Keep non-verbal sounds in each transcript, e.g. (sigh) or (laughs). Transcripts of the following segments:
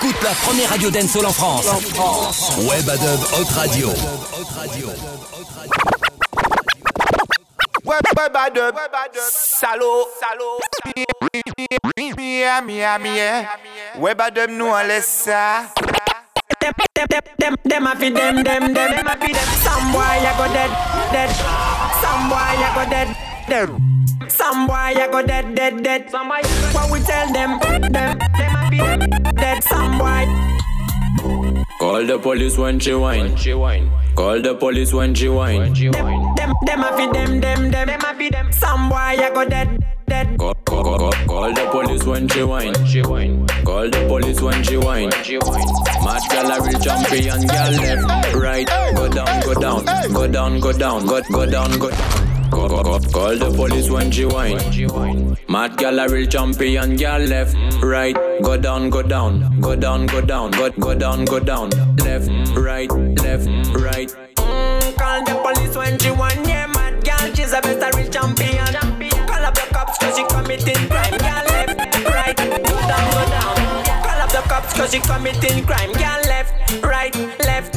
T'écoutes la première radio dancehall en France. En France. Webadub Hot Radio. Webadub Salaud Salaud Miami Webadub nous on laisse ça Dem a fi dem dem dem dem dem. Some boy ya go dead dead Some boy ya go dead dead Some boy ya go dead dead dead What we tell them them dead some. Call the police when she whine. When she whine. Call the police when she whine. When she whine. Them, them, them a fi them, them, them, them a fi them. Some boy I go dead, dead. Call, call, call, call the police when she whine. When she whine. Call the police when she whine. When she whine. Mad girl a real champion, girl left, right, go down, go down, go down, go down, go go down, go down. Call, the police when she whine. Mad gal a real champion, gal left, right, go down, go down, go down, go down, go, go down, go down, left, right, left, right. Mm, call the police when she whine, yeah, mad gal, she's a best real champion. Call up the cops 'cause she committing crime, gal left, right, go down, go down. Call up the cops 'cause she committing crime, gal left, right, left.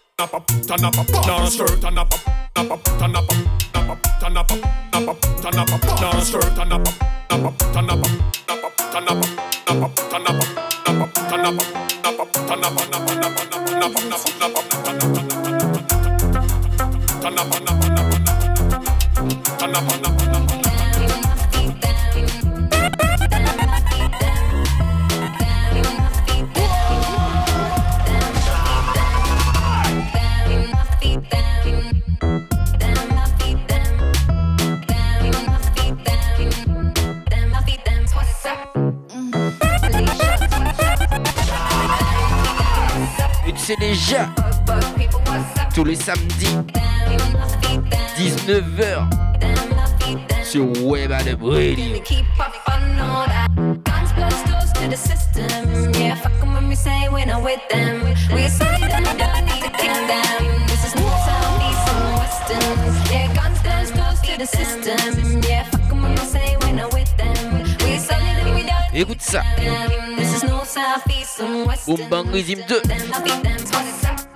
nap up, turn up, no shirt, turn up, nap up, turn up, nap up, turn up, nap up, turn up, no shirt, turn up, nap up, turn up, nap up, turn up, nap up, turn up, nap up, turn up, nap up, turn up, nap up, nap up, nap up, nap up, nap up, nap up, nap up, turn up, turn up, turn up, turn up, turn up, turn up, turn up, turn up, turn up, turn up, turn up, turn up, turn up, turn and we don't Écoute ça. This is North, South, East, and Western. Boom Bang Rhythm 2.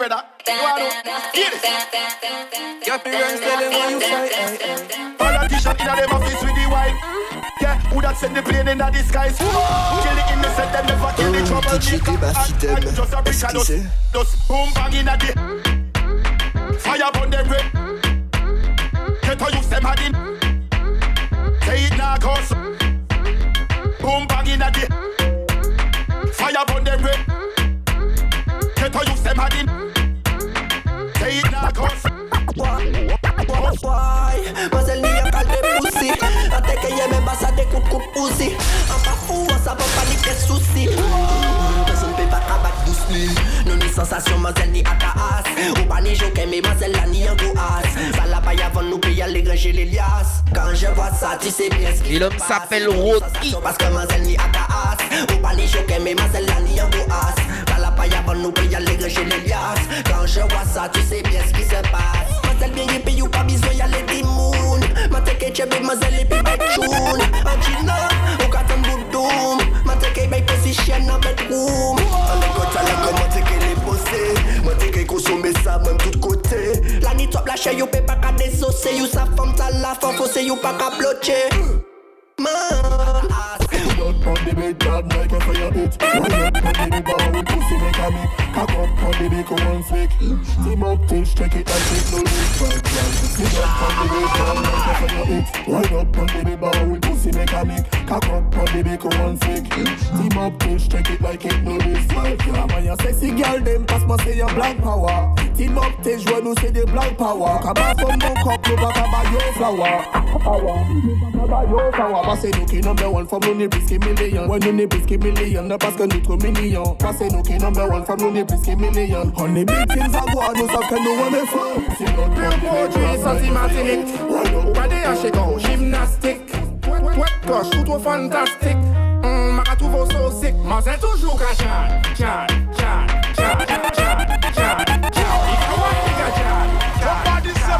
Brother. You are know. Get it. Your parents tell them what you. Politician in them office with the wine. Yeah, who that send the plane in the skies? Kill the innocent, them never kill the trouble. DJ just a just boom bang in the fire them way. Get them had in. Say it now, cause boom bang in the kout kout pussy An pa fou, an sa pa pa li ke souci Person pe pa kabak doucely Non ni sensasyon mazel ni aka as. Ou pa ni joke me mazel la ni an go as Sa la pa yavan nou pe yale granger les liasses. Quand je vois ça tu sais bien ce qui Et l'homme s'appelle Rocky Parce que mazel ni aka as. Ou pa ni joke me mazel la ni an go as Y'a nous paye aller chez les liasses. Quand je vois ça tu sais bien ce qui se passe. Mazel bien yépé you pas besoin y'a les dimoun Mateke chebe mazel et puis betchoun Angina ou katon boudoum Mateke bay position en bedroom On est côté là comment t'es les bossé Mateke consommer ça même tout côté La nuit top la chair you pay pas qu'à désossé You sa femme ta la femme fossé you pas qu'à bloquer Man Blood on the bed, bad like a fire hit Cock up on the big one check it no leak. Sit up on the big one, a fire hit. Ride up on the big bar with pussy mechanic. Cock up on the big one flick. Team up, teach, check it like it no leak. Yeah, man, you sexy girl, them pass me say your black power. Team up, teach, when you say the black power. Come on from no cup, no back about your flower. Power, about your flower. One from ni brisky million. When ni brisky million, ne parce que nous trop mignon. Passez nous qui number one from nous ni brisky million. On big things à voir, nous savons que nous on est fort. Si l'on peut produire, senti Martinique. Ou pas des hachés comme gymnastique. Wet cloche, tout trop fantastique. Hum, m'a trouvé so sick. Mais c'est toujours qu'à chat, chat, chat, chat. Il faut voir les gars, chat, chat. Somebody say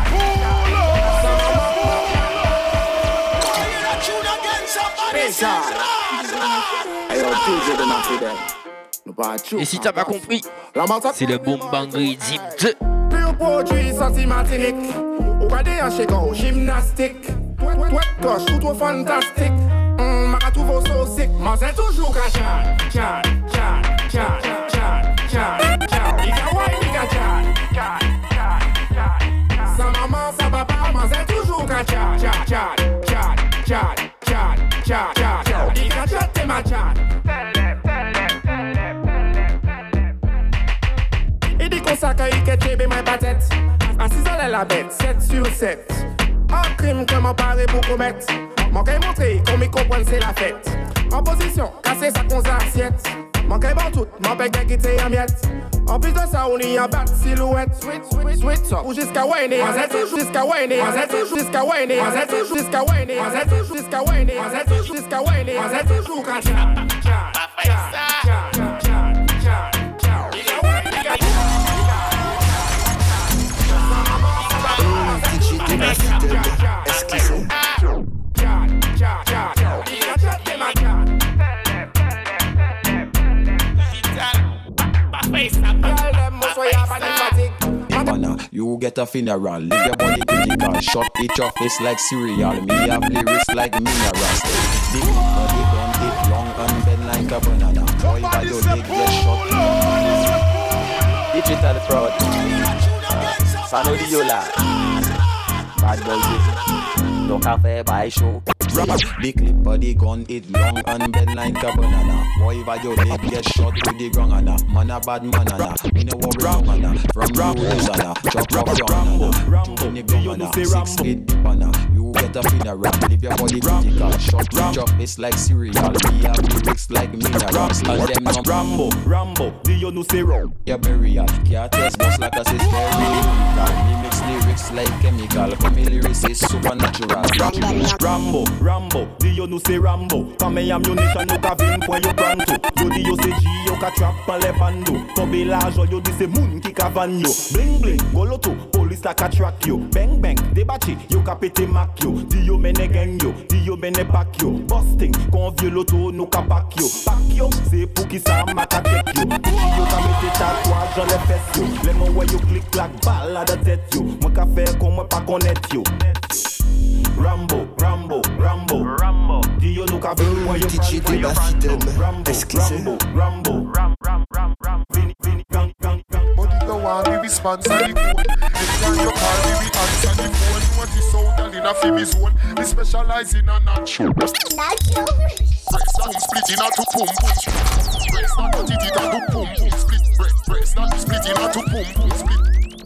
pull Et si t'as pas compris, c'est le Boom Bang Rhythm 2. Pure produit sorti Martinique. Ou pas des hachés comme gymnastique. Wet cloche, tout trop fantastique. Hum, m'a trouvé so sick. Mais c'est toujours qu'à chat, chat, chat, chat, chat, chat, chat. Il faut voir les gars, chat, chat, chat, chat. Sa maman, sa papa, mais c'est toujours qu'à chat, chat, chat, chat, chat, chat, chat, chat. Il faut chat, t'es ma chat. À la bête, 7 sur 7. Un crime que mon pari pour commettre. Mon qu'à montrer qu'on m'y comprend, c'est la sa tout, de bat. Sweet, sweet, sweet. Ou you get a funeral, leave your body critical, shut your face like cereal. Me have lyrics like minerals. Big body gun, it long and bend like a banana. Boy, by your leg, get shot. Digital fraud. Sano Diola. Bad boy, donc à faire by show. Big clip body gun, it long and bend like a banana. Boy, by your leg, get shot with the ground, anna. Man a bad man, anna. Me no worry, no manna. From Ramos, anna. Chop up your anna. Two in the ground, anna. Six eight deep, anna. You get a funeral, leave your body critical. Shot with your face like cereal. We have lyrics like minerals. And them no Rambo, Rambo, do you know say wrong? your burial. Can't test bust like a sis very lyrical. Me mix lyrics like chemical. Come lyrics is supernatural. Rambo, Rambo, do you know say Rambo? Kame ammunition nou ka vin pwen yo pranto Yo di yo se G, yo ka trap an le bando Tobe lajo, yo di se moun ki ka van yo. Bling bling, goloto, police la ka track yo. Bang bang, debachi, yo ka pete mak yo. Di yo mene gang yo, di yo mene back yo. Busting, kon vie loto nou ka back yo. Back yo, se pou ki sa ma ka check yo Di yo ka mete tatouage an le fes yo. Le mon we yo klik klak bal la da tet yo. Mwen fe kon mwen pa konet yo Rambo, Rambo, Rambo, Rambo. Dio nou ka vin pwen yo DJ pran pwen yo Debassidem. pranto Rambo, Excusez. Rambo, Rambo, Ram, Ram, Ram, Ram. Vini, vini, gang, gang, gang. Body go on, we response on the phone. Anytime you call, we we answer the phone. What is out and in a Phoebe zone. We specialize in a natural. Breaks down, split in a two pum pum. Breaks down, cut it in a two pum pum split. Break, breaks down, split in a two pum pum split.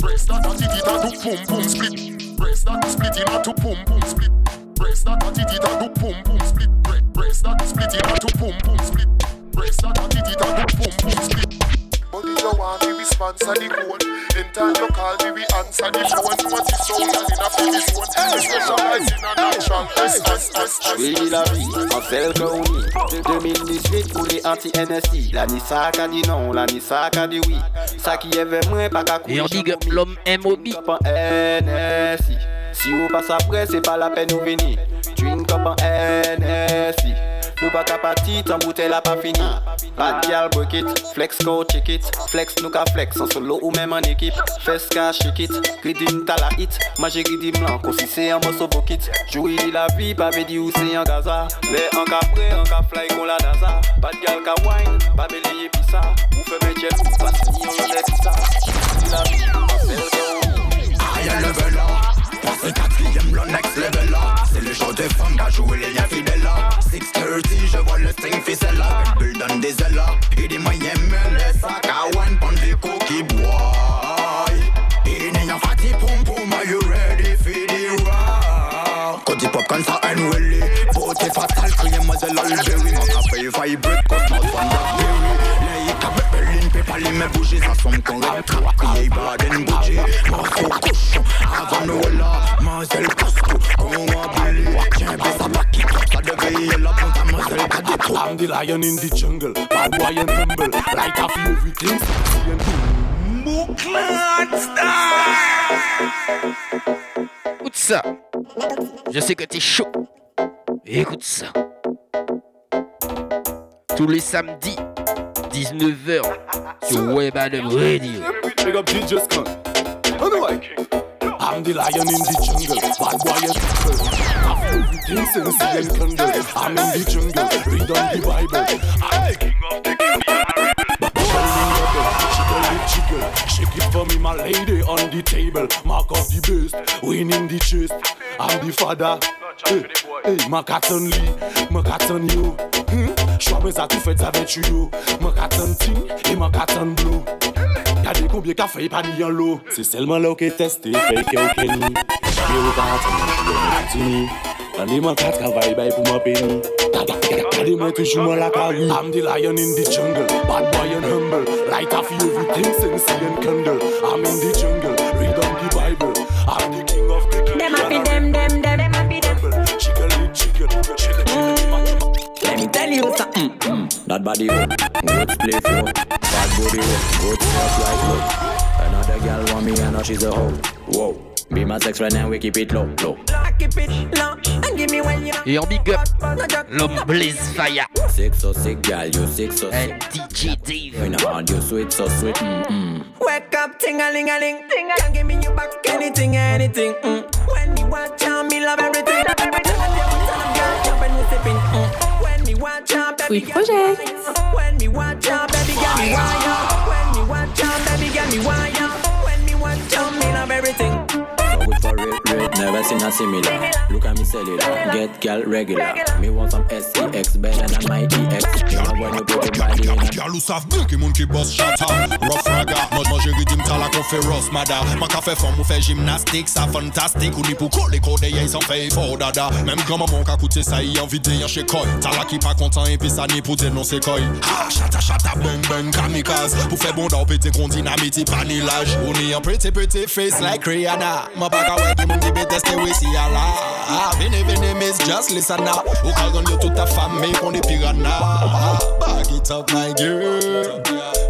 Breaks down, cut it a two pum pum split. Breaks down, split in a two pum pum split. Breaks down, cut it a two pum pum split. Breaks down, split in a two pum pum split. Breaks down, cut it in a two pum pum you want me, we sponsor the phone. Anytime you call me, we answer the phone. What is so in a Phoebe zone. We specialize in a natural. S, S, S, S. Oui, la vie, en celle qu'on est. De 2018 pour les anti-NSI. La dit non, la dit oui. Ça qui est vers moi, pas qu'à Et on dit que l'homme MOB. Up en NSI. Si vous passe après, c'est pas la peine de venir. Drink up en NSI. Nous pas qu'à partir, tant bouteille la pas fini. Bad gal break it, flex go check it. Flex nous qu'à flex en solo ou même en équipe. Fes ka shake it, gridim ta la hit. Manger gridim blanc, si c'est un morceau bokit. Jouer di la vie, pas veut dire où c'est en Gaza. Les en ka pré, en ka fly qu'on la NASA. Bad gal ka wine, pas belayer pis ça. Ou fait mes chefs, pas signer best bouger Ça Crier baden Morceau cochon Avant Mazel Costco Comment Tiens baisse sa baquette Ça devait la à Mazel I'm the lion in the jungle, bad boy and humble. Like a few everything sexy and Écoute ça. Je sais que t'es chaud. Écoute ça. Tous les samedis, 19h, sur Webadub Radio. Big up DJ Scott. Anyway, I'm the lion in the jungle, bad boy and humble. I feel everything sexy and candle. I'm in the jungle, read on the Bible. I'm the king of the king. Shake it for me, my lady on the table. Mark of the best, winning the chest. I'm the father. Hey, hey, ma katon li, ma katon yo. Hmm? Chwa me za tout fait avec yo. Ma katon ting, et ma katon blue. Gade combien ka fay pa ni an lo C'est seulement là que testé, fait que ok ni Yo ou ka atan, yo me to ni Gade man kat travay bay pou man peni Gade man toujou man la kari I'm the lion in the jungle, bad boy and humble. Light off everything, sensei and candle. I'm in the jungle, Let me tell you something. That body ho, goats play for. Bad body ho, goats walk like low. Another girl want me and now she's a hoe. Whoa, be my sex friend and we keep it low, low. Lock it, it low, and give me when you. Et en big up, l'homme Blaze Fire. Sick so sick, girl, you sick so Et sick. DJ Dave. When I hand you sweet so sweet, mm mm. Wake up, ting a ling a ling. Can't give me you back anything, anything. Mm. When me watch out, me love everything. Tell them, When me watch straight, never seen a similar. Look at me cellular, get gal regular. Me want some SEX better than my EX. Gal ou saf bil ki moun ki bos chata. Rough raga, mod man jeri dim tala kon fe ross mada. Man ka fe fon mou fe jimnastik, sa fantastik Ou ni pou kou le kode ye san fe for dada. Mem graman man ka koute sa yi an vide yon shekoy Tala ki pa kontan epi sa ni pou den non sekoy. Ha, chata chata, bang bang, kamikaz. Pou fe bonda ou pete kon dinamiti panilaj. Ou ni an prete prete face like Rihanna. Man baka wè di moun moun ki beteste we si ala Ah, Vene vene miss just listen now. Ou kal gon yo tout ta fami kon de piranha. Back it up my girl.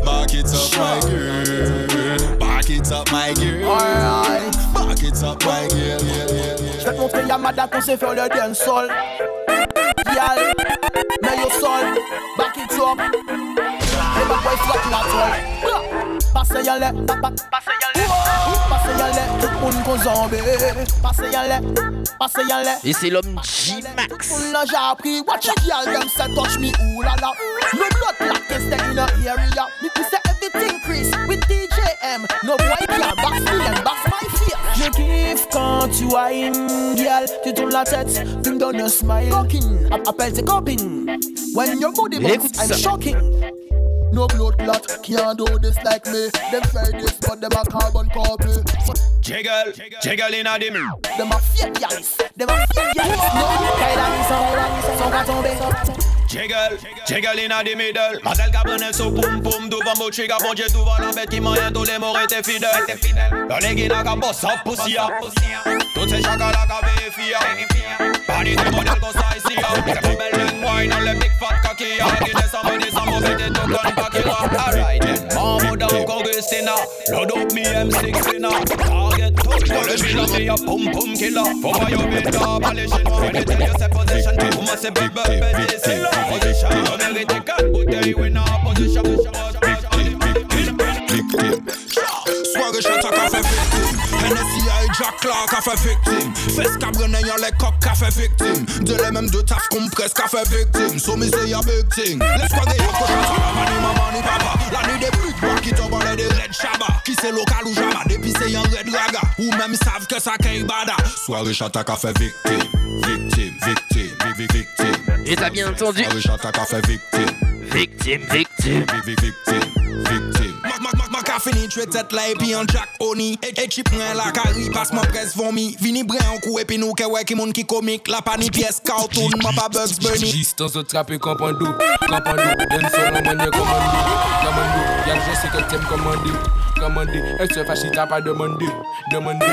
Back it up my girl. Back it up my girl. Back it up my girl. Je vais te montrer Yamada qu'on sait faire le dancehall Y'all, mets your soul, back it up Les bad boys flop la toile Passe y'en lè, pa- pa- Passe y'en lè, tout le monde qu'on zombie Passe y'en lè, passe y'en lè Et c'est l'homme J-Max. Tout là j'ai appris, watch a girl them say touch me, ooh la la No blood clot can stay in the area Me me say everything Chris with DJM No boy can box me and box my face Je kiffe quand tu whine, girl Tu tournes la tête, tu me donnes un smile Talking, appelle tes copines When your body bounce, Écoute I'm ça. shocking No blood clot can't do this like me. Them try this but them a carbon copy. So Jiggle, jiggle in a dim. Them a fake yalis, them a fake yalis No, Kailani son, son ka tombe Jiggle, jiggle in a the middle. Mazel Cabernet so poum poum Devant mon chiga bon Dieu devant la bête qui moyen Tous les morts étaient fidèles Le nègre n'a qu'à boss up chacals qu'à vérifier Pani des modèles comme ça ici C'est comme belle wine On les big fat kaki Qui descend, me descend, me mettez tout comme Pakila Alright then. Maman oh, down Augustina Load up me M16 Target touch Dans le bilan c'est a poum poum killer. Faut pas y oublier d'abord les chinois When they tell you c'est position Pour moi c'est big bad baby C'est la position On mérite quatre bouteilles We not position Clark a fait victime. Fes cabrené yon les coq a fait victime. De les mêmes deux taf qu'on presque a fait victime. So me say a big thing Les cochon sur la mani maman ni papa. La nuit des putes bois qui tombent les des red shaba Qui c'est local ou jama Depuis c'est yon red raga. Ou même savent que ça qu'est bada. Soirée chante à fait victime Victime, victime, vic- vic- victime Et t'as bien entendu. Ah victime. Victime, victime. Victime, victime. Ma ka fini twe tet la epi an Jack Oni E, e chi pren la kari pas man pres vomi. Vini bre an kou epi nou ke wè ki moun ki komik La pa ni pièce cartoon, ma pa Bugs Bunny Jistan zo trape kampando, kampando Den son an manye komande, komando Yak je se ke tem komande, ramande El se fachita pa demande, demande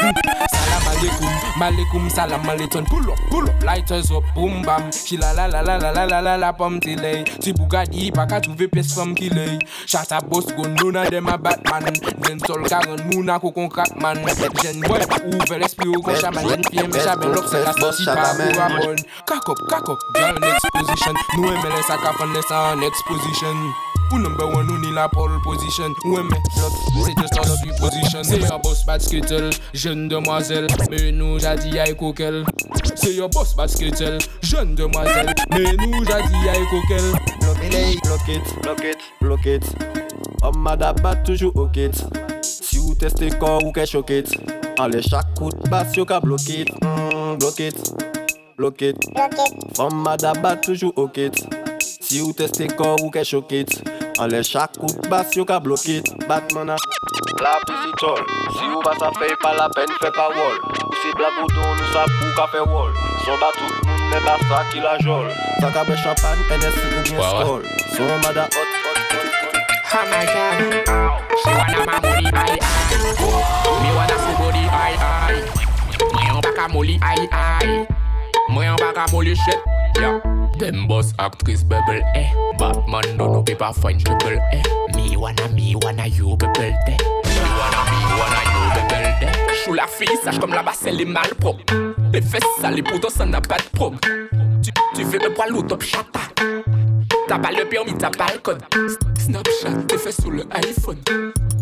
Salam alaikum, malekoum salam maleton Pull up, pull up, lighters up, boom bam. Chi la la la la la la la la la pom te lay. Ti Bugatti pa ka touve pes fom ki lay. Chata bos gon nona dem a Batman. Den sol karan mou na kokon krakman Jen boy ouve l'esprit ou kon chaman. Jen fie me chaben lop se la soti pa ou abon Kakop, kakop, girl in exposition. Nou eme le sakafan lesa an exposition. Ou number one, ou ni la pole position. Ouais, mais l'autre, c'est just of position. C'est your boss, bad skittle, jeune demoiselle. Mais nous, j'ai dit, aïe coquel. C'est your boss, bad skittle, jeune demoiselle. Mais nous, j'ai dit, aïe coquel. Block it, block it, block it. Homme madabat toujours au kit. Si vous testez corps ou qu'est choqué. Allez, chaque coup de basse, yo block it. Mm, block it, block it. Block it. Homme madabat toujours au kit. Si vous testez corps ou qu'est choqué. Anle chak koup bas yo ka blokit Batman a La pisi tol Si ou ba sa fey pa la pen fe pa wol Ou si blag ou don ou sa pou ka fe wol Son ba tout moun ne ba sa ki la jol Sa ka be champagne penesi ou bien skol Son mada hot hot hot hot. Oh my god. Ow. She wana ma mouni ay ay. Mi wana sou body ay ay. Mwen yon baka mouni ay ay. Mwen yon baka mouni shit Yeah. Them boss actress bubble, eh. Batman don't know paper fine triple, eh. Me wanna, me wanna you bubble, eh. Me wanna, me wanna you bubble, eh. Chou la fille, sache comme la basse elle est mal propre. Les fesses sales, pour toi ça n'a pas de prog. Tu, tu le poil au top chata. T'as pas le permis, t'as pas le code. Snapchat, t'es fait sur le iPhone.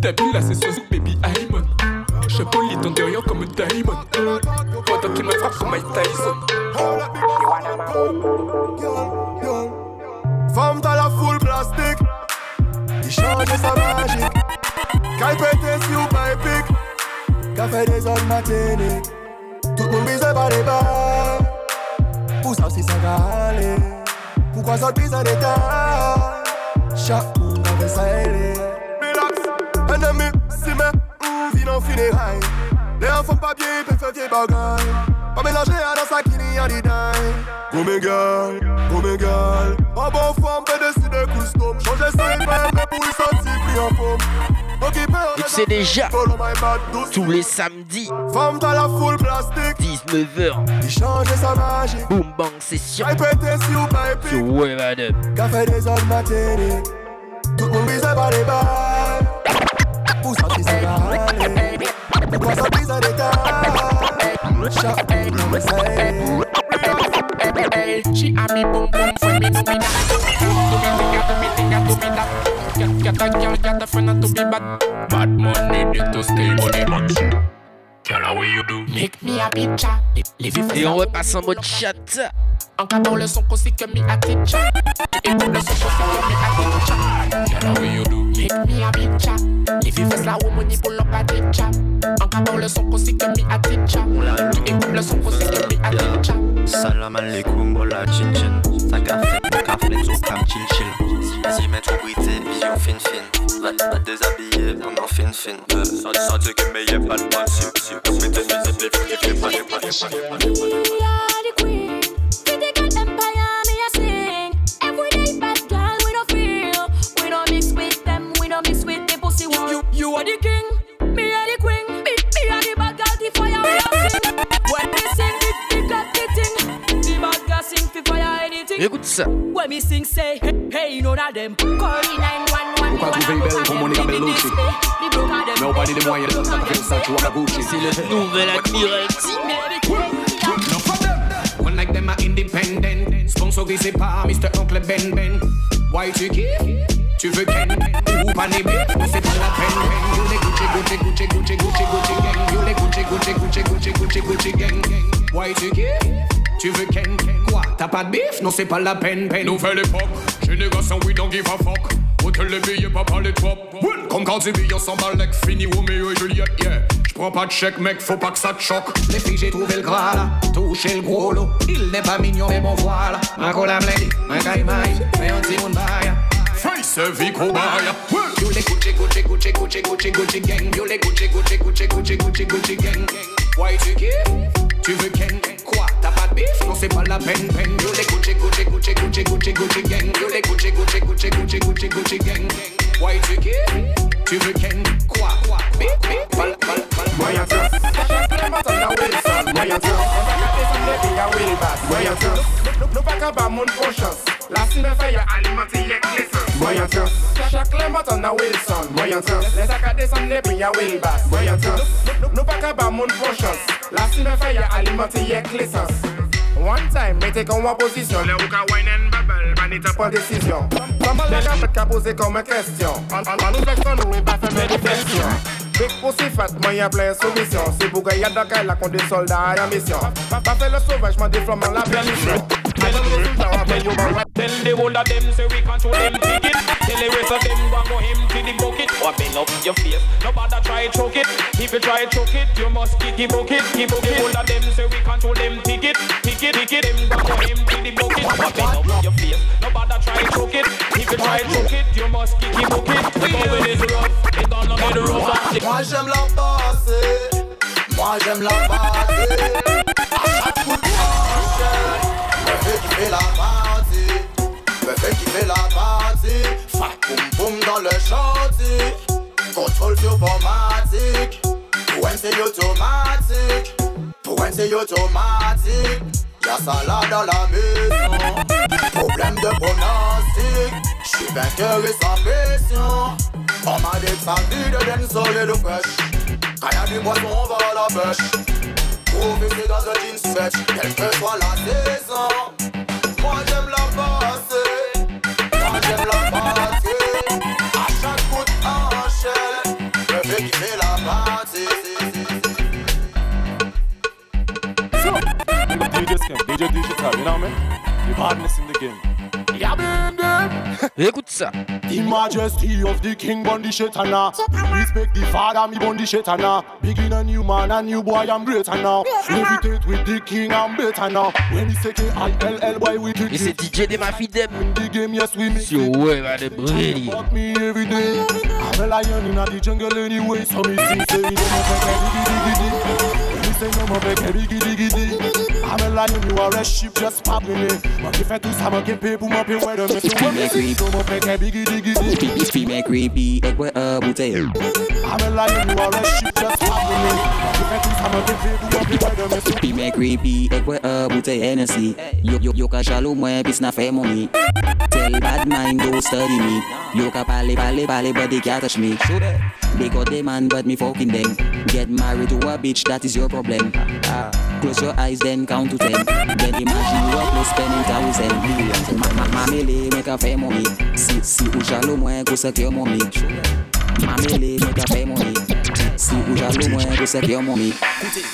T'as vu là, c'est sur Baby Iman. Je polis ton derrière comme un diamond. Pendant qu'il me frappe comme Mike Tyson. Femme t'as la full plastique. Il change sa magique Qu'elle pète si ou pas épique. Fait des hommes matiniques. Tout le monde bise par les bas. Pour ça si ça va aller. Pourquoi ça bise en état? Chaque coup on veut en funérailles. Les enfants pas bien peuvent faire vieille bagaille Pas mélanger à dans sa kini à Go mes gars, go mes gars En bon forme, peut décider custom Changer pas mais pour le sentir plus en forme. Et tu sais déjà, tous les samedis, Femme t'as la full plastique. 19h, Il change sa magie. Boom Bang Session pas sur Web Adam. Fait des hommes matériels Tout le monde bise par les balles Pour ça si It was a piece the girl. Shut up, say. She had me boom boom for me to be Get, a girl, get a friend to be bad. Bad money, need to stay money. Et on repasse en mode chat. Encore le son qu'on sait que mi a Écoute le son qu'on sait que a hit me a big la ni a le son qu'on sait que me a dick chap. Tu le son qu'on a. Salam alaikum, bola chin chin. Ça gaffe, mon café, tout cam chill chill. Si mettre au brité, vision fin fin. Va, va déshabiller, on en fin fin. Euh. Sans dire que meilleur pas le principe. Mais t'es mis à des filles pas les pas les pas les pas les pas les pas les pas les you are the king, me are the queen. Me, me are the bad girl, the fire we a sing. When me sing, the, the got the thing. The bad girl sing fi fire anything. Écoute ça. When me sing, say, hey, hey, none of them. Call the 911. Pourquoi trouver belle pour Monica Bellucci Nobody them want you to stop against that you want a Gucci C'est le nouvel Admiral T One like them are independent. Sponsorisé par Mr. Oncle Ben Ben. Why tu veux Ken? Ou c'est pas la peine. Ben. You les Gucci, Gucci, Gucci, Gucci, Gucci, Gucci gang. You les Gucci, Gucci, Gucci, Gucci, Gucci, tu veux Ken? Quoi? T'as pas de bif? Non, c'est pas la peine. peine. Nouvelle époque, génération, we don't give a fuck. Hôtel les billets, pas parler trop. Comme quand on s'en bat fini Romeo et Juliette, yeah. Prends pas de chèque, mec, faut pas que ça te choque. Les filles, j'ai trouvé le gras là, touché le gros lot. Il n'est pas mignon, mais bon voilà. Ma cola blade, ma mais on dit mon bail. Face vie cobaye. Yo les Gucci, Gucci, Gucci, Gucci, Gucci, Gucci gang. Yo les Gucci, Gucci, Gucci, Gucci, Gucci, Gucci gang. Why tu kiffes? Tu veux ken? Quoi? T'as bif? Non c'est pas la peine, peine. Yo les Gucci, Gucci, Gucci, Gucci, Gucci, Gucci gang. Yo les Gucci, Gucci, Gucci, Gucci, Gucci, Gucci gang. Why tu kiffes? Tu veux ken? Quoi? Quoi? Bip, bip, bal, bal, bal. Moyen tough. Moyen tough. Moyen tough. Nou pa ka ba moun chans La si me fè ya alimenti yek lisans Moyen tough. Chak le moton na Wilson Moyen tough. Le sa desan ne pi ya Wilbas Moyen tough. Nou pa ka ba moun chans La si me fè ya alimenti yek lisans One time, me te kon wan posisyon Le ou ka wine and bubble, man it up an desisyon Pamal le ka pet ka pose kon me kestyon An nou flex kon nou Big pussy fat, moyen plein soumission C'est pour gagner dans la con des soldats en mission Pas fait le sauvage, m'en déflammant la permission Tell the whole of them say we control them ticket. Tell the rest of them go go empty the bucket. Open up your face, no bother try choke it. If you try choke it, you must kick the bucket, kick. The whole of them say we control them ticket, ticket, ticket. Them go go empty the bucket. Open up your face, no bother try choke it. If you try choke it, you must kick the bucket. The going is rough, it gonna be the rough. Moi j'aime la passer, moi j'aime la passer. À chaque coup de me fait kiffer la partie, me fait kiffer la partie. Fat boum boum dans le chantier, contrôle sur formatique. Pour un c'est automatique, pour un c'est automatique. Y'a salade dans la maison, problème de pronostic. J'suis vainqueur et sans pression. Ça vie de den solide ou fresh. Quand y'a du poisson, on va à la pêche. Profiter dans un jean stretch, quelle que soit la saison. Moi j'aime la passer, moi j'aime la passer. À chaque coup d'enchelle, je fais kiffer la partie. So, DJ Skin, DJ Digital, you know what I mean? The badness in the game. Yeah. Écoute ça. The majesty of the king bun the shetana. Respect the father, me bun the shetana. Begin a new man, a new boy, I'm greater now. Levitate with the king, I'm better now. When he say K-I-L-L, boy, we kick Et c'est DJ de ma fidèle. the game, yes, we make Sur ouais, va de briller. Fuck me every day. I'm a lion in the jungle anyway, so me sing say no more beke diggy diggy diggy. Say no more beke diggy diggy diggy. I'm a lion, you are a sheep just popping it. Moi qui fais tout ça, moi qui paye pour m'appeler ouais de me faire ouais, me say no more beke diggy diggy diggy. Female creepy, ek we a bouteille. I'm a lion, you are a sheep just popping it. Moi qui fais tout ça, moi qui paye pour m'appeler ouais de me creepy, ek we a bouteille Hennessy. Yo, yo, yo ka jaloux mwen, pis na fè money. Tell bad mind, go study me. Yo ka pale, pale, pale, but they can't touch me. They got them man, but me fucking them. Get married to a bitch, that is your problem. Ah. Close your eyes, then down to ten. Then imagine you are close spending thousand millions. Mamele make a fair money. Si si ou jalo mwen go secure money. Mamele make a fair money. Si ou jaloux mwen, go secure money.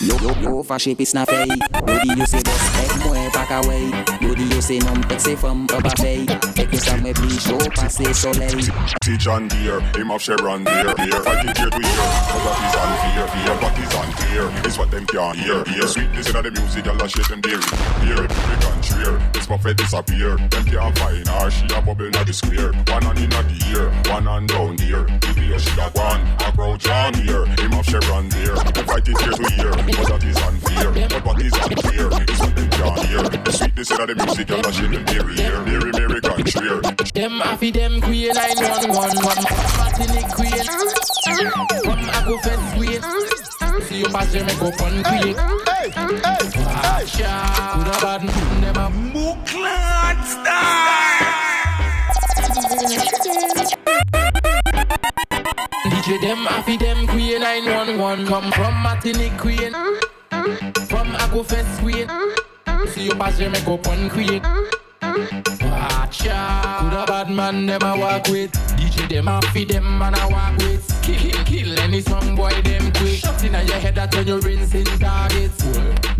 Yo, yo, yo, fâché pis na fey. Yo di yo se boss, ek mwen pa ka wey. Yo di yo se nom, ek se femme, pa pa fey. Ek yo sa mwen pli show, pase soleil. See John Deere, him of Sharon Deere. Deere, fight it here to here. But what is unfair, fear, what is unclear is what them can't hear. Hear sweetness in the music, y'all shake them dairy. Hear it, big and swear. This buffet disappear. Them can't find her, she a bubble na the square. One hand in the ear, one hand down here. The way she a one, a crowd John here. Him of Sharon Deere. Them fight it here to here. But that is unfair. But what is unclear is what them can't hear. The sweetness in the music, y'all shake them dairy. Hear, dairy, Mary can swear. Them happy them queen line one one one Martinique queen Come I go fence queen See you pass you make up on queen Hey, hey, hey Coulda bad man them a booklet DJ them happy them queen line one one Come from Martinique queen From Aquafest queen See you pass you make up on queen Watch out. Coulda bad man never walk with. DJ them a feed them man a walk with. (laughs) Kill, any some boy them with. Shot in your head that when you rinsing targets.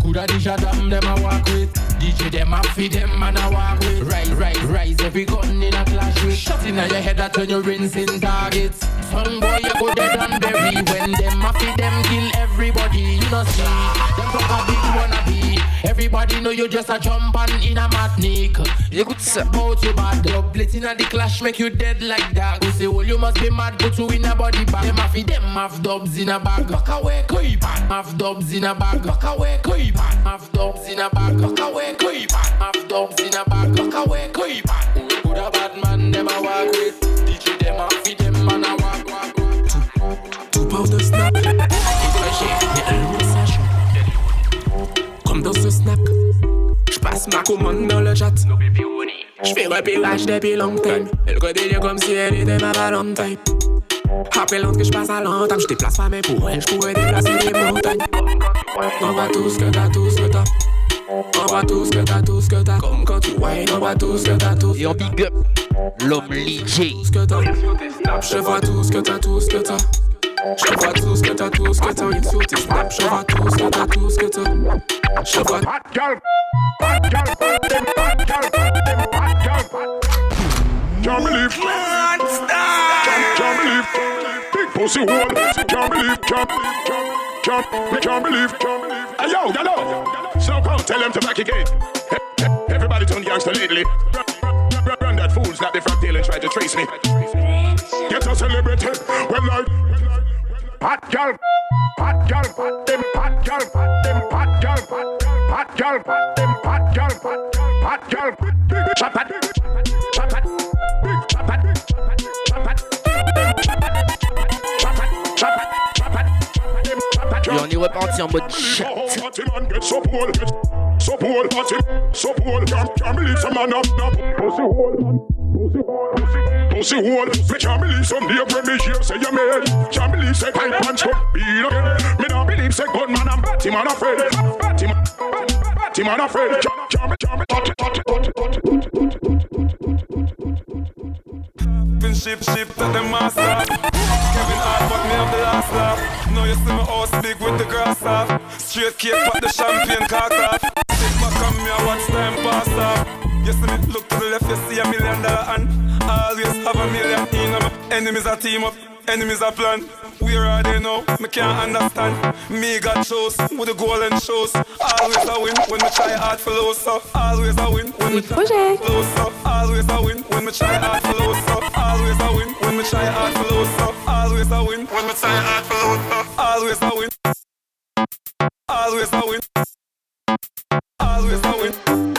Coulda DJ them them a walk with. DJ them a feed them man a walk with. Rise, rise, rise every gun in a clash with. Shot in your head that when you rinsing targets. Some boy you go dead and bury when them a feed them kill everybody. You know see them talk a big. Everybody know you just a jump and in a matnik. Écoute ça. About you bad. Doublet in a the clash make you dead like that. Who say, well, you must be mad, go to win a body bag. Them a feed them have dubs in a bag. Back away, creep on. Have dubs in a bag. Back away, creep on. Have dubs in a bag. Back away, creep on. Have dubs in a bag. Back away, creep on. Who good a bad man, them a walk with. DJ them a feed them man a walk, walk, walk. Tout part de snap. Ce snap. J'passe ma commande dans le chat. J'fais repérage depuis longtemps. Elle connaît comme si elle était ma valentine. Rappelante que j'passe à l'entame. J'déplace pas mais pour elle, j'pourrais déplacer des montagnes. On voit tout ce que t'as, tout ce que t'as. On voit tout ce que t'as, tout ce que t'as. Comme quand tu whine, on voit tout ce que t'as, tout ce que t'as. Et on big up l'homme. Je vois tout ce que t'as, tout ce que t'as. Je vois tout ce que t'as, tout ce que t'as. Une sur tes snaps, je vois tout ce que t'as, tout ce que t'as. Je vois. Hot girl, hot girl, hot them, hot girl, hot them, hot girl. Can't believe. Can't, can't believe. Big pussy hole. Can't believe. Can't, can't, can't, can't believe. Can't believe. Hey yo, hello. So come tell them to back again. Everybody turn gangster lately. Run, that fools like they from tail and try to trace me. Get a celebrity. Well, like. Hot girl, hot girl, hot them, hot girl, hot them, hot girl, hot girl, hot them, hot girl, hot girl, chop at. Et on est reparti en mode chat. Can't, can't pussy hole. Me can't believe some day when me say you made. Can't believe say pipe punch up beat again. Me don't believe say gunman and batty man afraid. Batty man, batty man afraid. Can't, can't, can't, touch, touch, touch, touch, touch. Been ship, ship to the master. Kevin Hart, but me have the last laugh. Now you see my house big with the grass off. Straight cake, but the champagne cock off. Sit back on me and watch time pass off. You see me look to the left, you see a million dollar and always have a million in them. Enemies are team up, enemies are plan. Where are they now? Me can't understand. Me got shows with the golden shows. Always a win when me try hard for low stuff. Always a win when me try hard for low stuff. Always a win when me try hard for low stuff. Always a win when me try hard for low stuff. Always a win when me try hard for stuff. Always a win. Always a win. Always a win.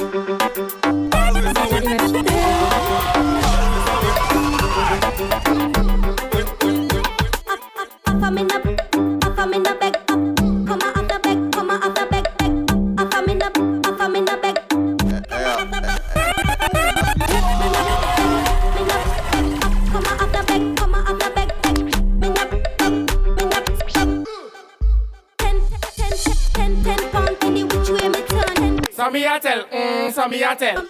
a tell, mm, so me a tell.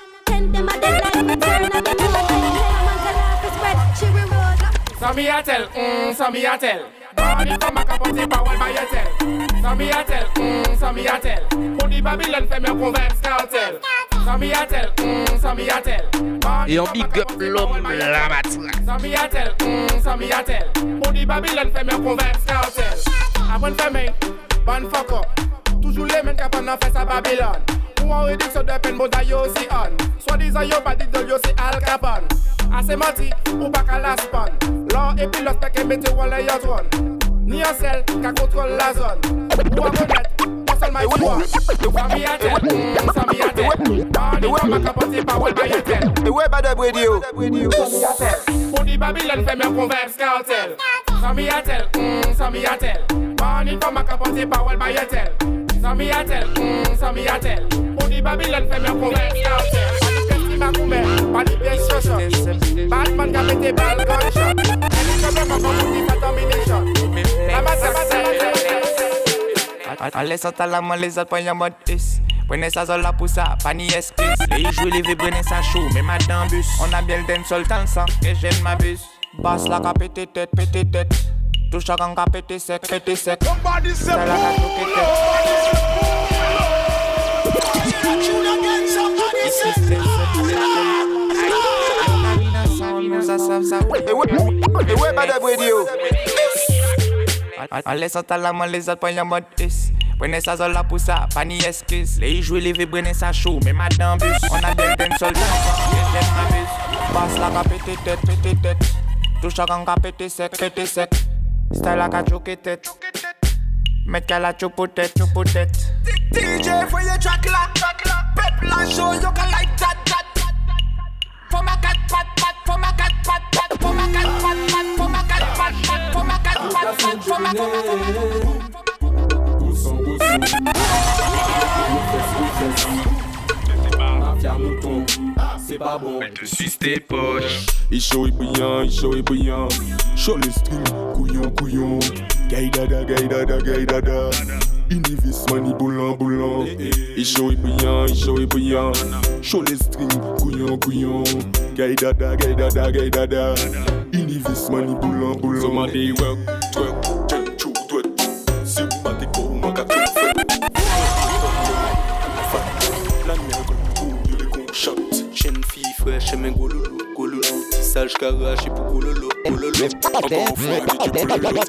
So me a tell, mm, so me a tell. Body from a capote pa wal ba ye tell. So me a tell, mm, so me a tell. Pou di Babylon fe me konvers kartel. So me a tell, mm, so me a tell. Et on big up l'homme la matra. So me a tell, mm, so me a tell. Pou di Babylon fe me konvers kartel. Abon fe me, bon fuck up. Toujou le men kapan nan fes a Babylon. Ou en réduction de peine, bon d'ailleurs aussi on. Soit disant yo, pas dit de yo, c'est Al Capone. Assez menti, ou pas qu'à la spawn. L'or et puis l'autre, qu'à mettre ou à la trône. Ni un seul, qu'à contrôle la zone. Ou à connaître, pas seulement il voit. Ça m'y a tel, ça m'y a tel. Money a capote power by a tel. The way by the radio. Ça m'y a tel. Pour the Babylon, fait me converse cartel. Ça m'y a tel, ça m'y a tel. Money from a capote power by a tel. Ça m'y a tel, ça m'y a tel. Pour the Babylon, fait me converse cartel. Pas coumé, pas de pièces chochotes. Batman qui a pété balle gunshot. Any trouble, pas comme on dit, pas domination. La masse, la masse, la masse. Alle sota la man les autres en mode is Prenez ça sur la poussa, pas ni excuse Les jouets les vies prenez ça chaud, mais ma bus On a bien le den sol dans le sang, que je ne m'abuse Basse la ka pété tête, pété tête Touche à gang, pété sec, pété sec. Somebody say Style à la choquette. Et ouais, madame radio. Alle sa tala man le zat pan yon mod is Prene sa la pou sa, pa ni Le yi jwe li vi prene sa chou, me mat dan bus On a den den sol dan sa, gen den Bas la ka pete tet, pete tet Touche kan ka pete sek, pete sek Style la ka choke tet Met ka la chou pou tet, chou pou tet DJ for your track la Pep la show you can like that that For my cat pat pat For my cat pat pat For my cat pat pat For my cat pat pat For my cat pat pat For my Bousson, bousson Mafia mouton, c'est pas bon. Elle te suce tes poches. Il chaud et brillant, il chaud et brillant. Chaud les strings, couillon, couillon. Gay dada, gay dada, gay dada. Inivis, mani boulant, boulant. Il chaud et brillant, il chaud et brillant. Chaud les strings, couillon, couillon. Gay dada, gay dada, gay dada. Inivis, mani boulant, boulant. Somebody work, twerk, check, Mes. Tissage karaché pour.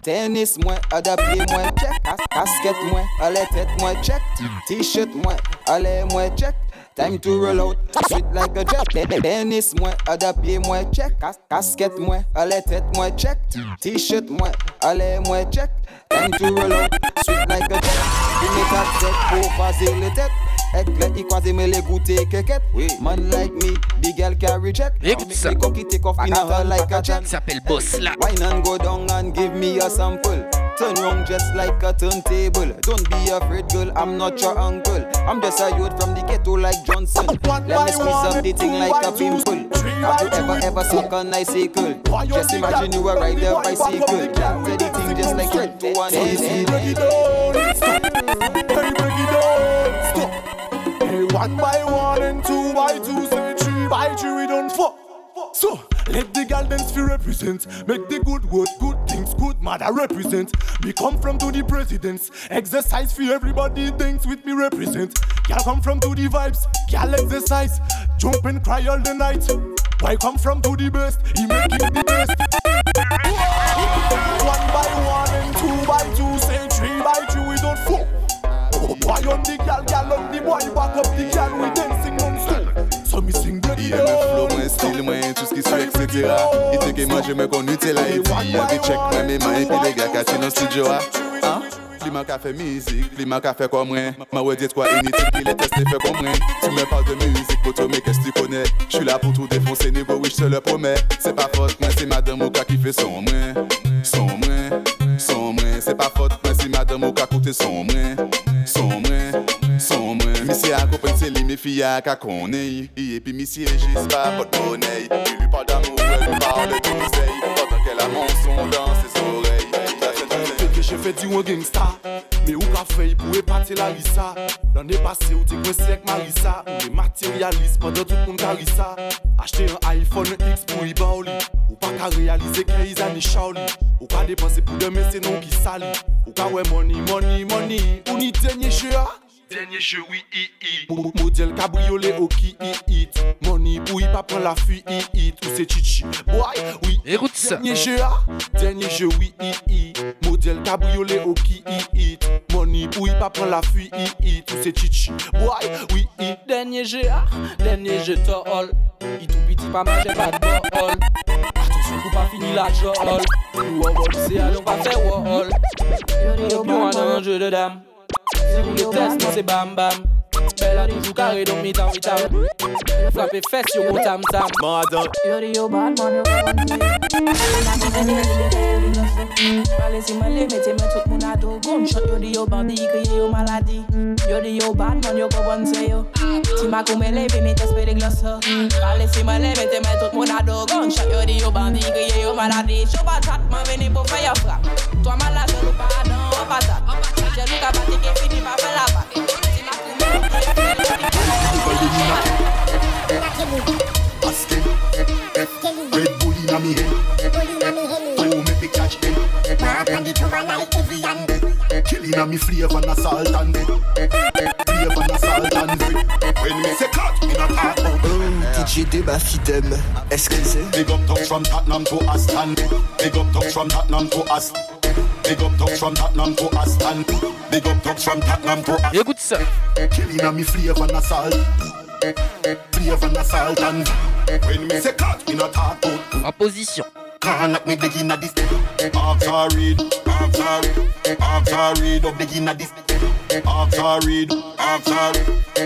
Tennis moins, adapté moins, check. Cas- Casquette moins, allez tête moins, check. T-shirt moins, allez moins, check. Time to roll out, sweet like a jet. Tennis moins, adapté moins, check. Cas- Casquette moins, allez tête moins, check. T-shirt moins, allez moins, check. Time to roll out, sweet like a jet. Il sec pour passer les têtes. Éclair, il croise mais les goûter quéquette. Man like me, big girl carry check. Écoute ça. Make me cocky take off in a like a check. s'appelle Boss là. Wine and go down and give me a sample. Turn round just like a turntable. Don't be afraid, girl. I'm not your uncle. I'm just a youth from the ghetto like Johnson. Let me squeeze up the thing like a pimple. Have you ever ever suck a nice circle? Just imagine you were ride a bicycle. Jack said the thing just like red to one Hey, one by one and two by two, say three by three, we don't fuck. So, let the gal dance represent. Make the good word, good things, good mother represent. Me come from to the presidents. Exercise for everybody thinks with me represent. Gal come from to the vibes, gal exercise. Jump and cry all the night. Why come from to the best, he make it the best Why on the gal, gal on the boy, back up the gal, we dancing non-stop So me sing the Yeah, me flow, mwen style, mwen tout ce qui suit, etc. Et te que moi je me connais, t'es là et puis Y'a check, moi mes mains, puis les gars qui dans le studio, ah. Hein? Pli man ka fè mizik, pli man ka fè kom mwen Ma wè dit kwa inutile ki le test fè kom mwen Tu me parles de musique, poto mais qu'est-ce que tu connais? J'suis là pour tout défoncer, niveau oui j'te le promets. C'est pas faute, moi c'est madame Oka qui fait son mwen Son mwen, son mwen C'est pas faute, moi c'est madame Oka koute son mwen Son mwen, son mwen Misi akopen se li mi fiya ka koney Et puis misi régisse pas pot monnaie. Il lui parle d'amour, elle lui parle de conseil Pendant qu'elle a mon son dans ses oreilles. Fè ke Che fè di wan gangsta. Me ou ka fè yi pou e pati la lisa L'anè pase ou te kwen ek marisa Ou de materialist padan tout moun karisa Achte yon iPhone X pou yi ba ou li Ou pa ka realize ke yi zani chaw li Ou ka depanse pou demen se non ki sali Ou ka we money, money, money. Ou ni denye che a ah. Denye che oui, i, i Mo- Modèle cabriolet au ki, i, it Money pou i pa pran la fuite, i, it Ou se chichi, boy, oui Écoute ça. Dernier jeu, ah, dernier jeu, oui, i, i. Modèle cabriolet au qui, i, it. Money, oui, pas prendre la fuite, i, i. Tout c'est chichi, boy, oui, i. Dernier jeu, ah, dernier jeu, to all. Il tout petit, pas manger, pas de ball. Attention, pour pas finir la jol. Nous, on va lycée, allons pas faire wall. Yo, on a un jeu de dames. Si vous le test, c'est bam bam. Belle a toujours carré, donc mi tam, mi tam. Frappé fesses, yo, mon tam tam. Bon, attends. Yo di yo bad man, yo bad Pale si mwen le mette men tout moun a do Gunshot yo di yo bandi kriye yo maladi Yo di yo bad man, yo kopon se yo. Ti ma koume le vini te spere glos ho si mwen le mette men tout moun a do Gunshot yo di yo bandi kriye yo maladi Show patat man vini pou fe yo frap Toi man la jol ou pa adan Ou patat Red Bull inna me me catch day. Killing me flavor salt and. Flavor salt and. When say cut, not. DJ sait Big up dogs from Tottenham to Aston. Big up dogs from Tottenham to Aston. Big up dogs from Tottenham to Aston. Big up dogs from Tottenham to Aston. Écoute ça. Killing a me flavor and salt. Flavor and salt and when me say cut, me not talk about. En position. Can't let me dig in a this. After read, after after read, up dig in a this. After read, after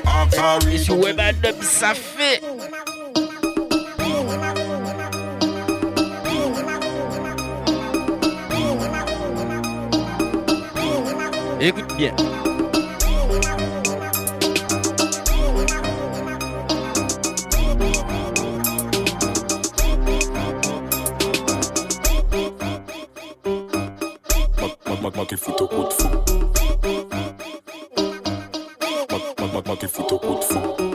after read. Et sur Webadub, ça fait. Écoute bien. Maki fout au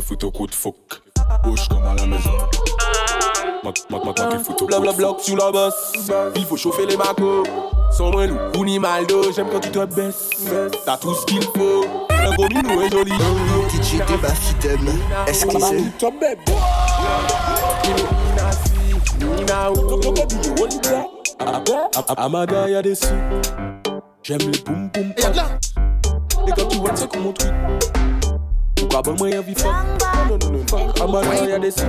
Fout au coup de fouc. Bouge comme à la maison. Sur la bosse. Il faut chauffer les macos. Sans moi, nous, ou ni. J'aime quand tu te baisses. T'as tout ce qu'il faut. Un gros minou est joli. DJ Deba Fitem, est-ce qu'elle sait Amada y'a des sous. J'aime les boum boum pam. Et quand tu vois, c'est comme mon truc. Pourquoi bon moi y'a vie fuck Non, non, non, non, fuck. Amada y'a des sous.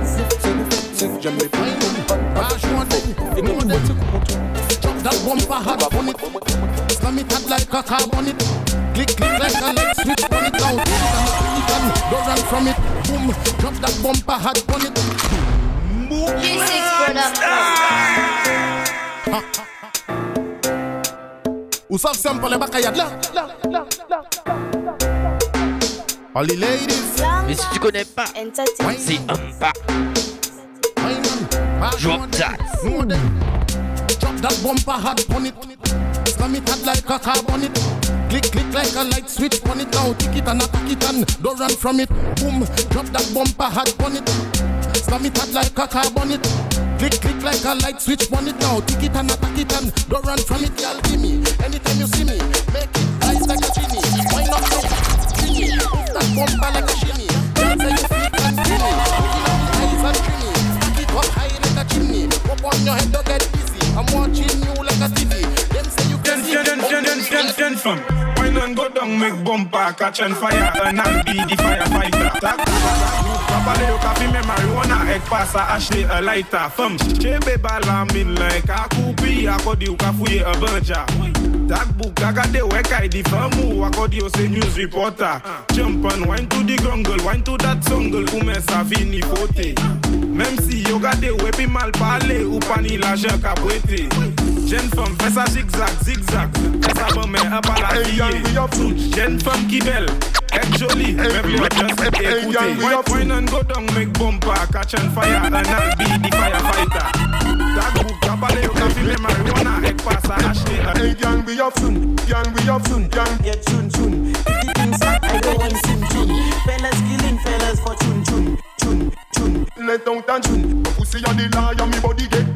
J'aime les boum boum pam. Et quand tu vois, c'est comme mon truc. That bumper hot on it. Slam it hot like a car on it. Click, click like a light switch on it out. It and don't run from it. Boom, drop that bumper hot on it. Ou savent simple les bacayades là. All the ladies. Mais si tu connais pas, c'est Ampa. Drop that. Drop that bumper hot on it. Slam it hot like a car on it. Click, click like a light switch on it now. Tick it and attack it and don't run from it. Boom, drop that bumper hot on it. Slam it hot like a car on it. Click, click like a light switch on it now. Tick it and attack it and don't run from it, y'all. Give me anytime you see me, make it rise like a genie. Why not genie? Bumper like a shimmy. Dance on your feet and skinny. Looking at the eyes and dreamy. Stack it up high like a chimney. Up on your head, don't get busy. I'm watching you like a TV. Them say you can see. Ten, ten, ten, ten, ten, fam. Why island go down, make bumper, catch on fire, and I'll be the firefighter. Tak, papale yo ka fi me marijuana, ek pasa, ashle a lighter. fam chebe bala min like a kupi, akodi yo kafuye a banja Tak book, agade wek ay di famu, akodi yo se news reporter. Jump and wine to the grungle, wine to that jungle, ume sa vini fote. Mem si yo gade wepi mal pale, upani la jek apwete. Jeune femme, fais ça zigzag, zigzag. Fais ça bon, mais un pas la vie. Jeune femme qui belle, est jolie, même le just écouter. Wine and go down, make bumper, catch on fire, and I'll be the firefighter. That book, kabale yo ka fi me marijuana, ek pasa acheter a Hey, gang, we up soon. Gang, we up soon. Gang, get soon, soon. If the things up, I go and sing tune. Fellas killing fellas for tune, tune, tune, tune. Let out and tune. Pussy on the lie, and me body get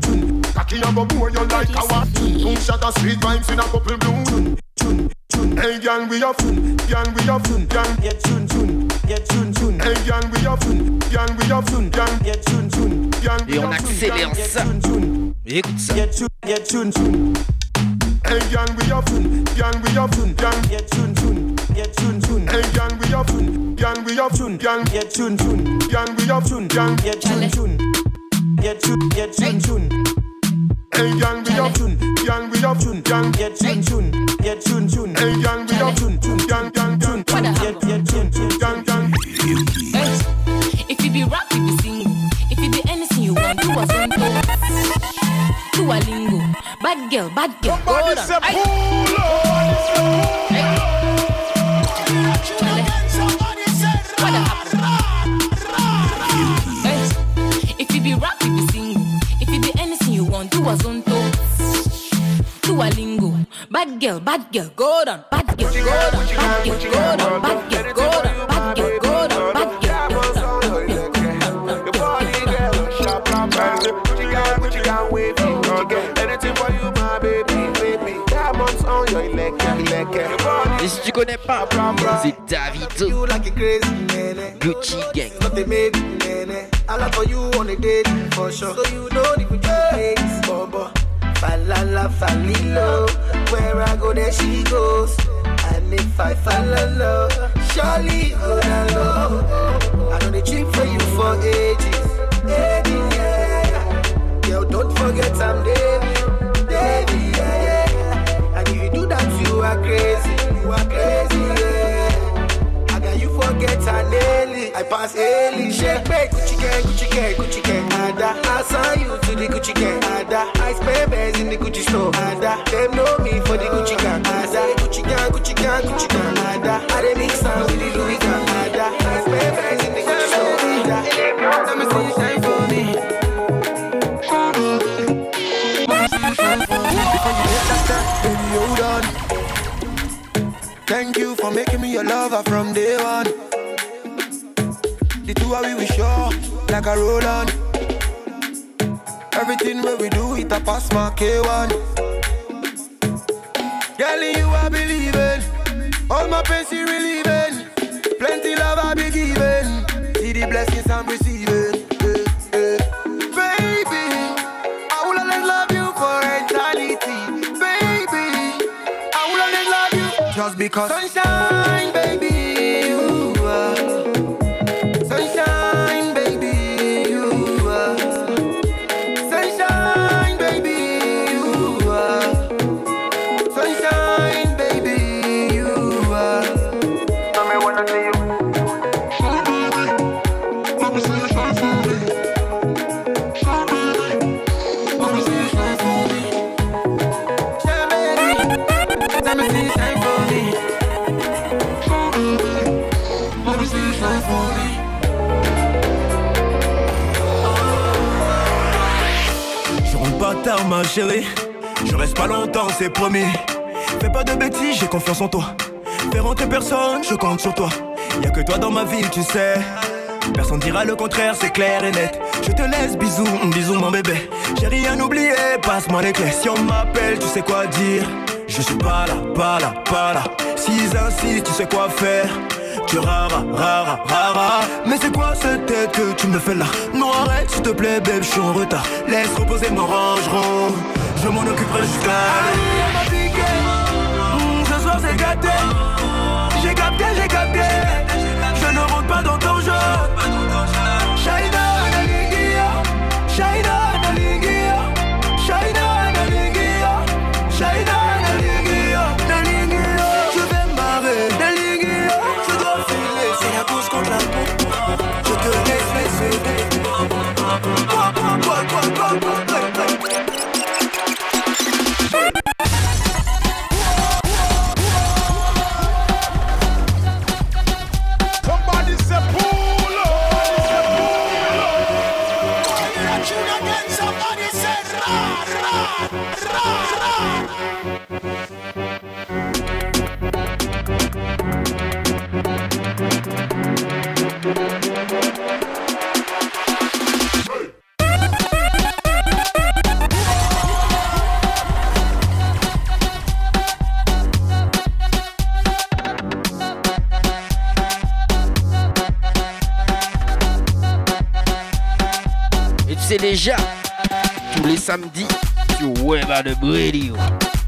Go more, you like our tune. Boom shot a sweet vibes in a couple bloom. Tune, tune, tune. Hey, gang, we up. Gang, we up. Gang, get tune, tune. Get tune, tune. Hey, gang, we up. Gang, we up. Gang, get tune, tune. Gang, Et on accélère ça. Écoute ça. Get tune, get tune, tune. Hey, gang, we up. Gang, we up. Gang, get tune, tune. Get tune, tune. Hey, gang, we up. Gang, we up. Gang, get tune, tune. Gang, we up. Gang, get tune, tune. Get tune, get tune. Hey, gang, we up soon. Gang, we up soon. Gang, get tune, tune. Get tune, tune. Hey, gang, we up soon. Tune, gang, gang, gang. Get, get tune, tune. Gang, gang. If you be rap, you be single. If you be anything you want, do a zonto. Do a lingo. Bad girl, bad girl. Hold on. Aye. Bad girl, go down, bad girl, go down, bad girl, go down, bad girl, go down, bad girl, go down, bad girl, go down. Your body girl, sharp and fancy. Gucci gang, Gucci gang, wavy. Gucci gang, anything for you, my baby, baby. Diamonds on your leg, leg. Et si tu connais pas, c'est Davido. You. Gucci gang. I love for you on a date for sure. So you know the Gucci face, bobo. Falala, falilo. Where I go, there she goes. And if I fall in love, surely go down low. I know they cheap for you for ages, ages, yeah. Girl, don't forget I'm David, David, yeah, yeah. And if you do that, you are crazy, you are crazy, yeah. Got you forget. I pass daily. Shake back, Gucci gang, Gucci gang, Gucci gang. Ada, I saw you to the Gucci gang. Ada, I spend bands in the Gucci store. Ada, them know me for the Gucci gang. Ada, Gucci gang, Gucci gang, Gucci gang. Ada, I dey mix am with the Louis gang. Ada, I spend bands in the Gucci store. Ada, let me see you shine for me. Baby, hold on. Thank you for making me your lover from day one. The two of we we sure, like a roll on. Everything where we do, it a pass my K1. Girl, in you I believing. All my pains you relieving. Plenty love I be giving. See the blessings I'm receiving. Eh, eh. Je rentre pas tard ma chérie. Je reste pas longtemps c'est promis. Fais pas de bêtises j'ai confiance en toi. Fais rentrer personne je compte sur toi. Y'a que toi dans ma vie tu sais. Personne dira le contraire c'est clair et net. Je te laisse bisous bisous mon bébé. J'ai rien oublié passe-moi les clés. Si on m'appelle tu sais quoi dire. Je suis pas là pas là pas là. S'ils insistent tu sais quoi faire tu rara, rara, rara Mais c'est quoi cette tête que tu me fais là? Non arrête s'il te plaît babe, je suis en retard. Laisse reposer mon rangeron. Je m'en occuperai jusqu'à gâté samedi sur Web de Radio.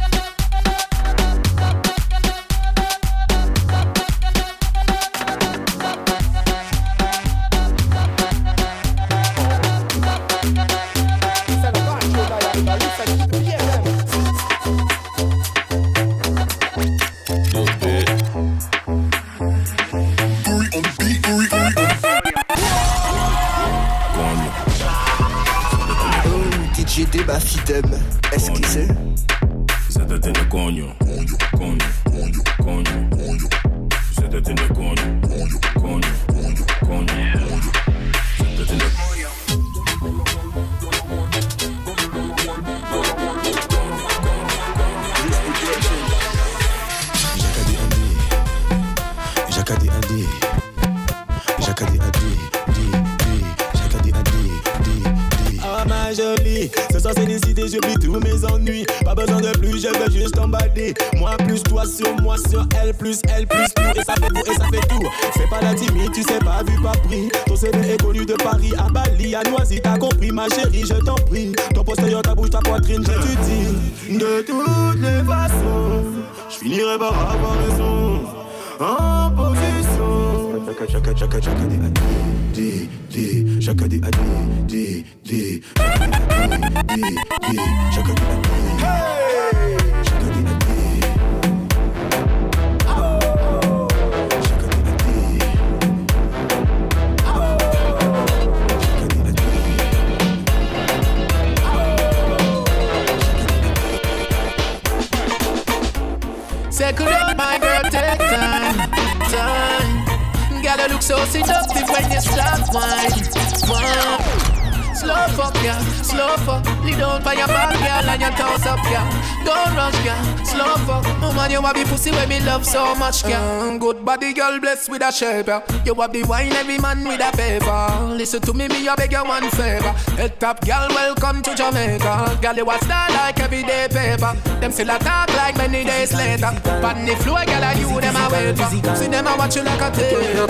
Shape, yeah. You have the wine, every man with a paper. Listen to me, me, I beg you one favor. Head top, girl, welcome to Jamaica. Girl, you a star like everyday paper. Them still a talk like many days later. Pan the floor, girl, and you them a wait. See them a watch you like a theater.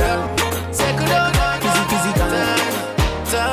Yeah. Second on, physical, physical,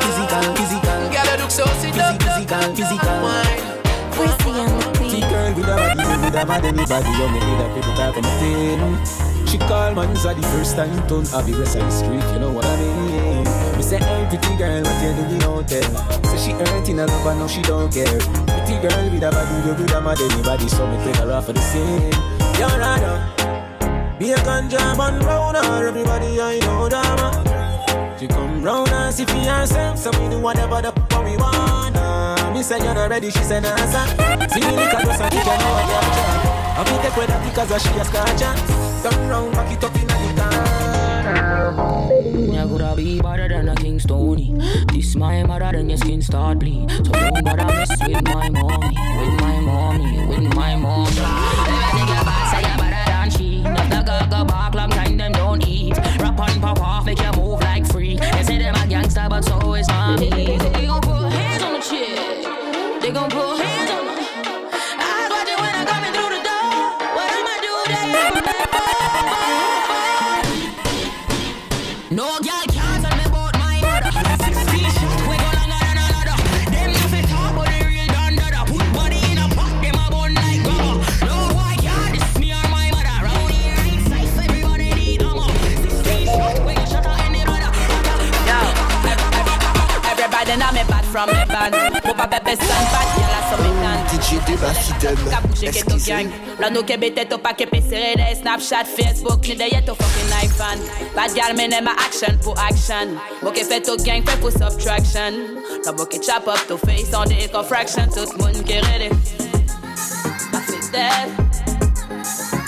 physical, physical. Girl, you look so seductive. Physical, physical, wine. See girl with a body, with a mad anybody You me need a people talk on my thing She call man, so the first time turn Have the rest of the street, you know what I mean? Me say, hey pretty girl, what you doing out there? Say she hurting a love and now she don't care. Pretty girl with a body, you with a mad anybody So me take her off for the scene. You're right up Be a ganja man round her Everybody I know that She come round and see for herself So we do whatever the fuck we want. Uh, Me say you're not ready, she said nah sir. See me lick a dose and kick her know what you're job I me take with her because she has got a scotcha Turn round, back it up in the car You coulda be better than a King Stony. This my mother, then your skin start bleed. So don't bother mess with my mommy, with my mommy, with my mommy. Never think your boss say you're better than she. Not the gaga back, long time them don't eat. Rap on pop off, make you move like free. They say them a gangster, but so is mommy. They gon' put hands on the chick. They gon' put from me band. Move a bébé sans bad, y'a la somme DJ Deba Fidem Ka bouge ke to gang La nou ke bete to pa ke pesere de Snapchat, Facebook Ni de ye to fucking iPhone. Bad gal me ne ma action pour action. Mo ke fe to gang fe pour subtraction. La mo ke chop up to face on the fraction. Tout moun ke ready. Ma fit dead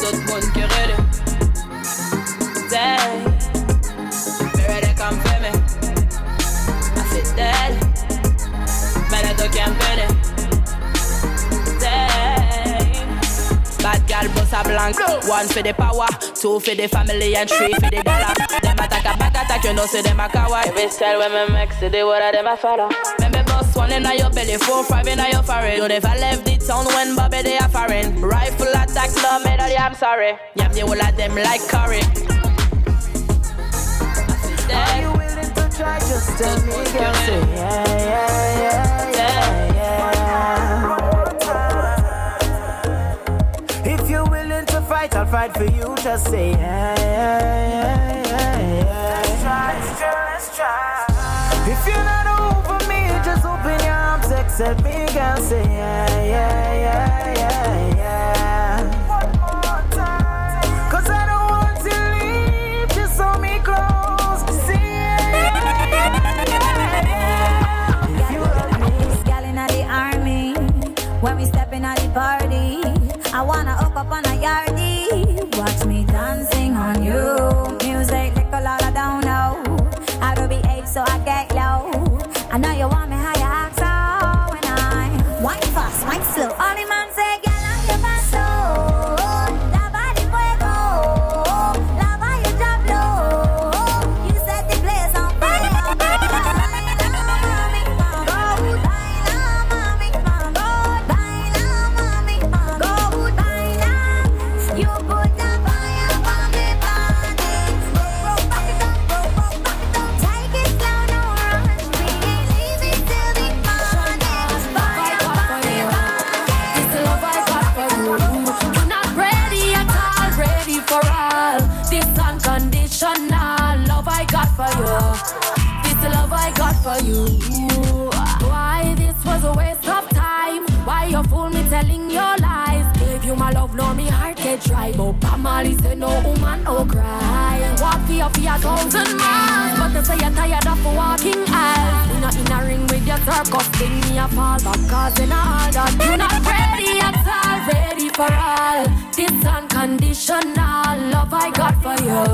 Tout moun ke ready. Dead Me le to campagne Bad gal boss a blank. One for the power Two for the family And three for the dollar. Them attack a back attack You know say them a coward. Every style when me make See the word of them a follow Remember boss one in your belly Four five in your forehead. You never left the town When Bobby they are foreign. Rifle attack No medal I'm sorry. Yam the whole of them like curry. Are you willing to try? Just tell me, girl. Say yeah, yeah, yeah, fight, for you. Just say yeah, yeah, yeah, yeah, yeah. Let's try, let's try, let's try. If you're not over me, just open your arms, accept me, girl. Say yeah, yeah, yeah, yeah, yeah. One more time. Cause I don't want to leave, just hold me close. Say yeah, yeah, yeah, yeah. You love me, gal inna the army. When we step inna the party, I wanna hook up on. Watch me dancing on you. Music like a lot down low. I do be eight, so I get now me heart get dry. But Pamali say no woman, no cry. Walk for you for a thousand miles, but they say you're tired of walking aisles. In a, in a ring with your circus, thing me a fall back cause in all that you're not ready at all, ready for all. This unconditional love I got for you.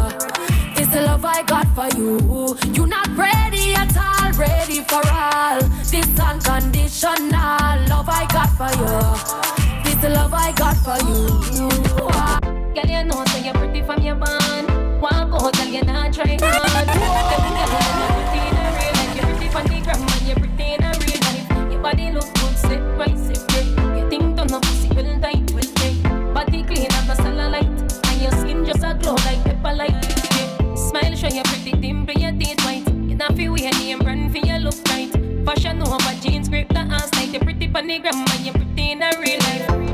This love I got for you. You're not ready at all, ready for all. This unconditional love I got for you. The love I got for you. Girl, you know so you're pretty from your bond. Walk out, girl, you're not trying hard. You you're pretty. You're from the gram, and you're pretty in a real life. Your body look good, sit right, sit right. You think don't know pussy, well tight, well tight. Body clean, have a cellulite, and your skin just a glow like pepper light. Smile, show your pretty dimple, your teeth white. You not feel weird, name brand for your look right. Fashion over jeans, grip the ass like you're pretty from the gram, and you're pretty in a real life.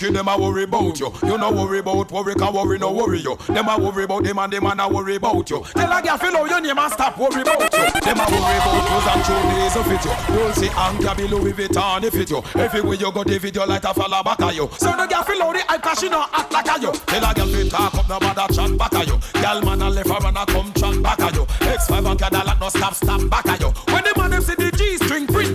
cause them a worry about you. You no worry about worry, cause worry no worry you. Them a worry about them and them a worry about you. Tell a girl, feel your name and stop worry about you. Them a worry about clothes and shoes to fit you. Don't see Anka be Louis Vuitton if fit you. Everywhere you go, the video like a fella back of you. So the girl feel the hype cause she no act like a you. Tell a girl fit talk up, no bother chat back of you. Girl man a left her and a come chat back of you. X5 and Cadillac no stop, stop back of you.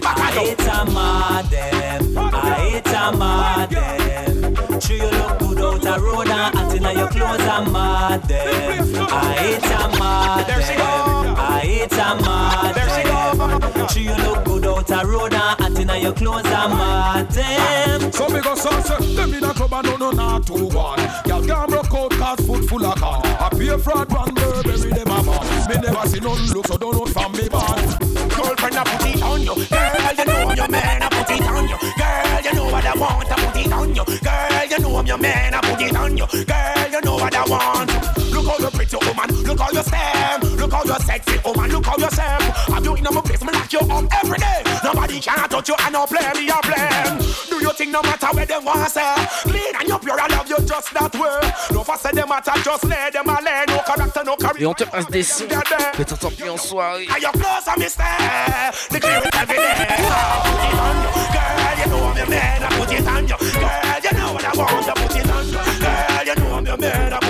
Of you. A madam, I hate a madam. Sure you look good out a road and hot inna your clothes a madam. I hate a madam, I hate a madam. Sure you look good out a road and hot inna your clothes a madam. So me go sunset, them in a club and no no not two one. Girl can't broke out cause foot full of car. I pay fraud one Burberry them a man. Me never see none look so don't know from me bad. Girlfriend, I put it on you. Girl, you know I'm your man, I put it on you. Girl, you know what I want, I put it on you. Girl, you know I'm your man, I put it on you. Girl, you know what I want. Look how you pretty look how you stand. Look how you sexy oh woman, look how you stand. Have you in my place, me lock you up every day. Nobody can touch you, I no play me a blame. Do you think no matter where them want say? Clean and you pure, I love you just that way. No say them matter, just lay them a lay. No character, no career. Et on te passe des sons que t'entends plus en soirée. Are you close, I miss? The clear it every day. I put it on you. Girl, you know I'm your man, I put it on you. Girl, you know what I want, I put it on you. Girl, you know I'm your man, I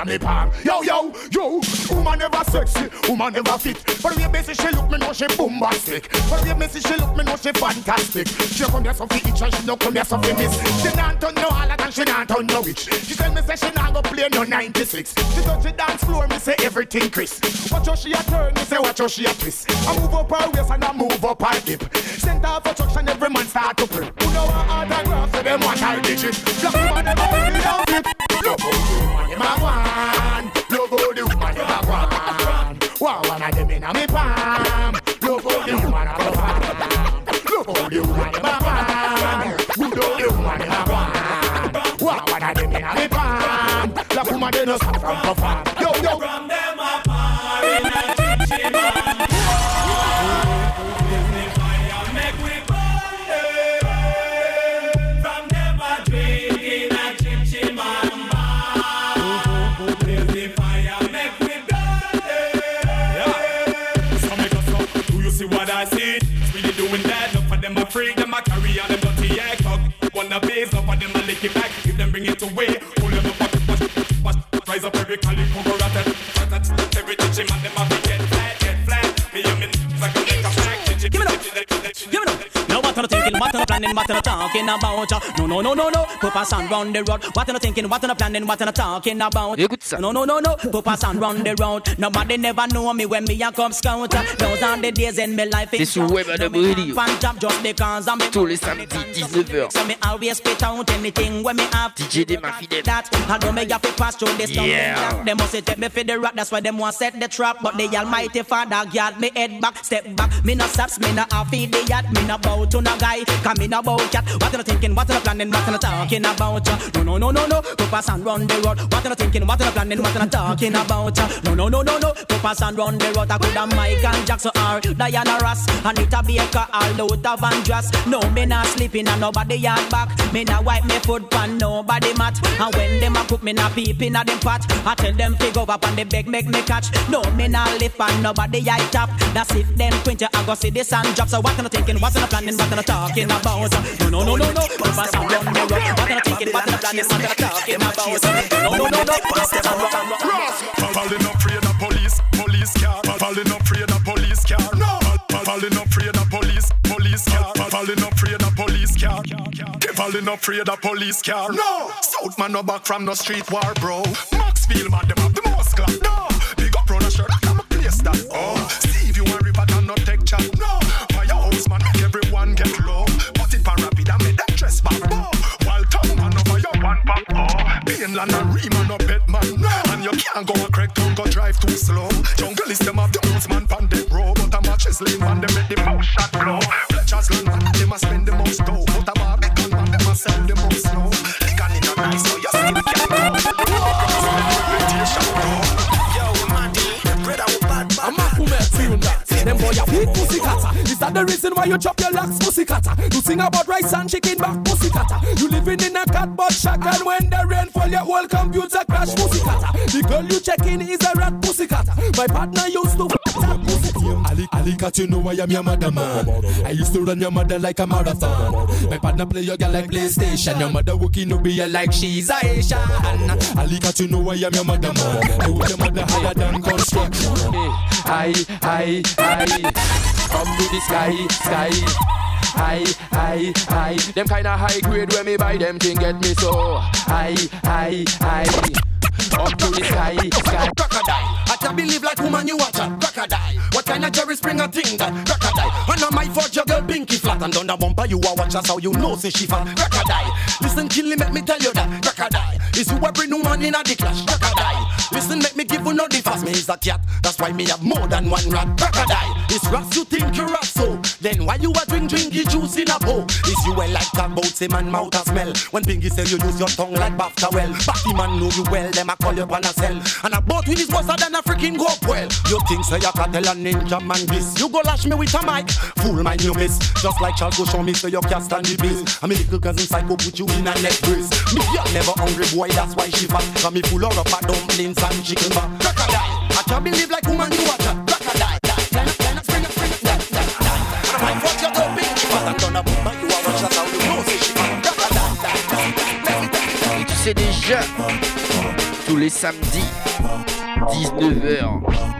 wanna me palm? Yo yo yo, woman never sexy, woman never fit. For the way she look, me know she bombastic. For the way she look, me know she fantastic. She come here so fi each and she no come here so fi miss. She not turn no harder than she not turn no witch. She tell me say she not go play no 96. She touch the dance floor, me say everything Chris. Watch how she a turn, me say watch how she a twist. I move up her waist and I move up her hip. Center of attraction, every man start to pray. Who know her autograph, so them want her digit. Black woman, them a make it the woman them a want. Look how the woman a want. Wow, one of them inna me palm. Look how the woman a perform. Look how the woman a want. Good how the woman a want. Wow, one of them inna me palm. Black woman they no stop from perform. Yo yo. Rise you thinking? What you planning? What you talking about? No, no, no, no, no. Put a sound round the road. What you thinking? What you planning? What you talking about? No, no, no, no. Put a sound round the road. Nobody never know me when me a come scout. Those are the days in my life. C'est sur Web because I'm Tous les samedis, 19h. So me always spit out anything when me have DJ Dema Fidel. that. I me have to pass through this. Yeah. They must take me for the rock. That's why them want set the trap. But the Almighty Father guard me head back, step back. Me no saps, me no half the yacht. Me no bow to no guy. Come me no bow cat. What you thinking? What you planning? What you talking about? No, no, no, no, no. Go pass and run the road. What you thinking? What you planning? What you talking about? No, no, no, no, no. Go pass and run the road. I could have Michael Jackson or Diana Ross. Anita Baker or Luther Vandross. No, me not sleeping and nobody yard back. Me not wipe me foot pan nobody mat. And when them a cook, me not peep in a them pot. I tell them to go up and they beg make me catch. No, me not lift and nobody eye tap. That's if them quint you, I go see this and drop. So what you thinking? What you planning? What you talking about? No, no, no, no, no. Go pass and run the road. What you thinking? What you planning? What you talking about? No, no, no, no. Go pass and run, run, run. Falling up afraid of police, police car. Falling up afraid of police car. No. Falling up afraid of police, police car. Falling up afraid of police car. Falling up afraid of police car. No. South man no back from no street war, bro. Maxfield man them have the most clap. No. Big up round a shirt, I'm a place that. Oh. Steve you and River and no take chat. No. Firehouse man everyone get low. Put it pan rapid and make that dress back. Oh. While tongue man over your one pop. Oh. Mainland and Riemann no bet man. No. And you can't go a crack town go drive too slow. Jungle is them have the most man pan them row. But a Matches Lane man they make the power shot blow. Fletcher's land man them a spend the most dough. But a Barbican man them a sell the most snow. Liquor in a nice so you still can't. Them boy a big pussy cutter. Is that the reason why you chop your locks, pussy cutter? You sing about rice and chicken back, pussy cutter. You living in a cardboard shack and when the rain fall, your whole computer crash, pussy cutter. The girl you check in is a rat, pussy cutter. My partner used to Ali, Ali you know I am your mother man. I used to run your mother like a marathon. My partner play your girl like PlayStation. Your mother working up here like she's Asian. Ali cat, you know I am your mother man. I work your mother higher than construction. Hey, I, I, I, come to the sky, sky. High, high, high. Them kinda high grade when me buy them thing get me so high, high, high. Up to the sky, sky. crocodile. I can believe like woman you watch a crocodile. What kind of Jerry Springer thing that crocodile? And on my your girl pinky flat and the bumper you a watch us how you know say she fat crocodile. Listen, Killy, make me tell you that crocodile is you every new man in a the clash crocodile. Listen, make me give you no the. Me is a cat, that's why me have more than one rat crocodile. Is rats you think you rat so? Then why you a drink drinky juice in a bowl? Is you well like talk about say man mouth a smell? When Pinky say you use your tongue like BAFTA well, Batty man know you well, them a call you on a cell. And a boat with his busser than a freaking go up well. You think say you can tell a ninja man this? You go lash me with a mic, fool my new miss. Just like Charles go show me stand the a little cousin psycho put you in a neck brace. Me girl never hungry boy, that's why she fat. Cause me full of up dumplings and chicken back. Crocodile, I can't believe like woman you watch crocodile. Spring spring I but you are tu sais déjà, tous les samedis, 19h,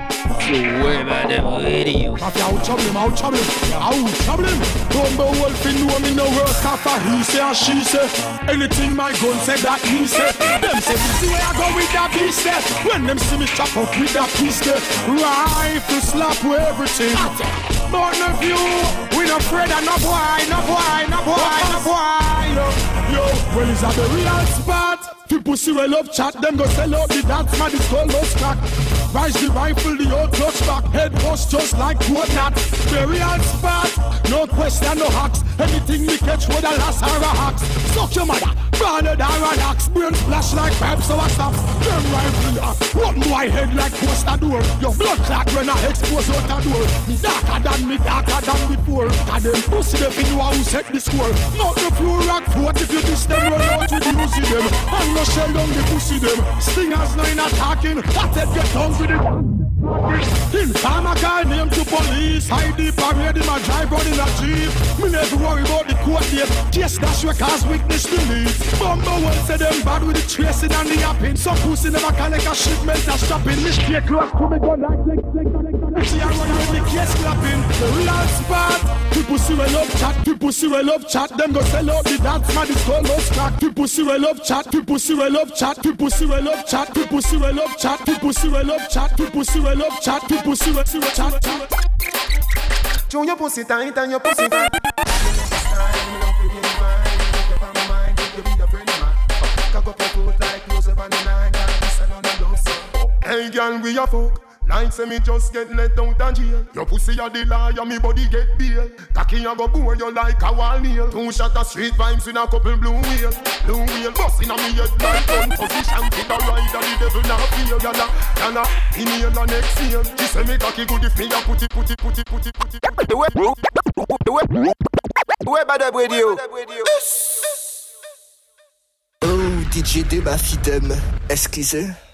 sur Webadub Radio. Mafia out trouble him, out trouble him, out trouble him. Rumble wolf in know me no worse after he say and she say. Anything my gun say that he say. Them say see where I go with that beast there. When them see me chop up with that piece there. Rifle slap with everything. But no few, we no afraid of no boy, no boy, no boy, no boy. Yo, yo, well is that the real spot? People see we love chat, them go sell out the dance, man, it's called lost crack. Rise the rifle, the old clutch back, head bust just like coconut. Very hard spot, no question, no hacks. Anything we catch with a lass or a hacks. Suck your mother, branded or an axe. Brain splash like pipes, so I stop. Them rifle, uh, one boy head like coaster door. Your blood clot when I expose out the door. Me darker than me, darker than before. And them pussy, them in who set the score. Not the floor rock foot if you diss them, run out with the pussy them. And no shell down the pussy them. Stingers no in attacking, that head get down with it. In time I call name to police. Hide the parade in my drive in a jeep. Me never worry about the court date. Case dash we cause witness to leave Bumbo well say them bad with the tracing and the yapping. Some pussy never collect a shipment a stopping. Me stay close to me gun like flick flick flick See I run out the case clapping. The real spot. People see we love chat. People see we love chat. Them go sell out the dance man it's called lost crack People see we love chat. People see we love chat. People see we love chat. People see we love chat. People see we love chat. People see we love chat People see we see we chat Chew your pussy tight and your pussy fat. Hey girl, we a fuck. Like say me just get let out of jail. Your pussy a the liar, me body get bail. Cocky a go bore you like a wall nail. Two shot of street vibes with a couple blue wheel. Blue wheel bust inna me head like gun position. Fit a ride and the devil now feel. Yana, yana, inhale and exhale. She say me cocky good if me a put it, put it, put it, put it, put it. The way, the way, the way, bad radio. Oh, DJ Deba Fidem, excusez.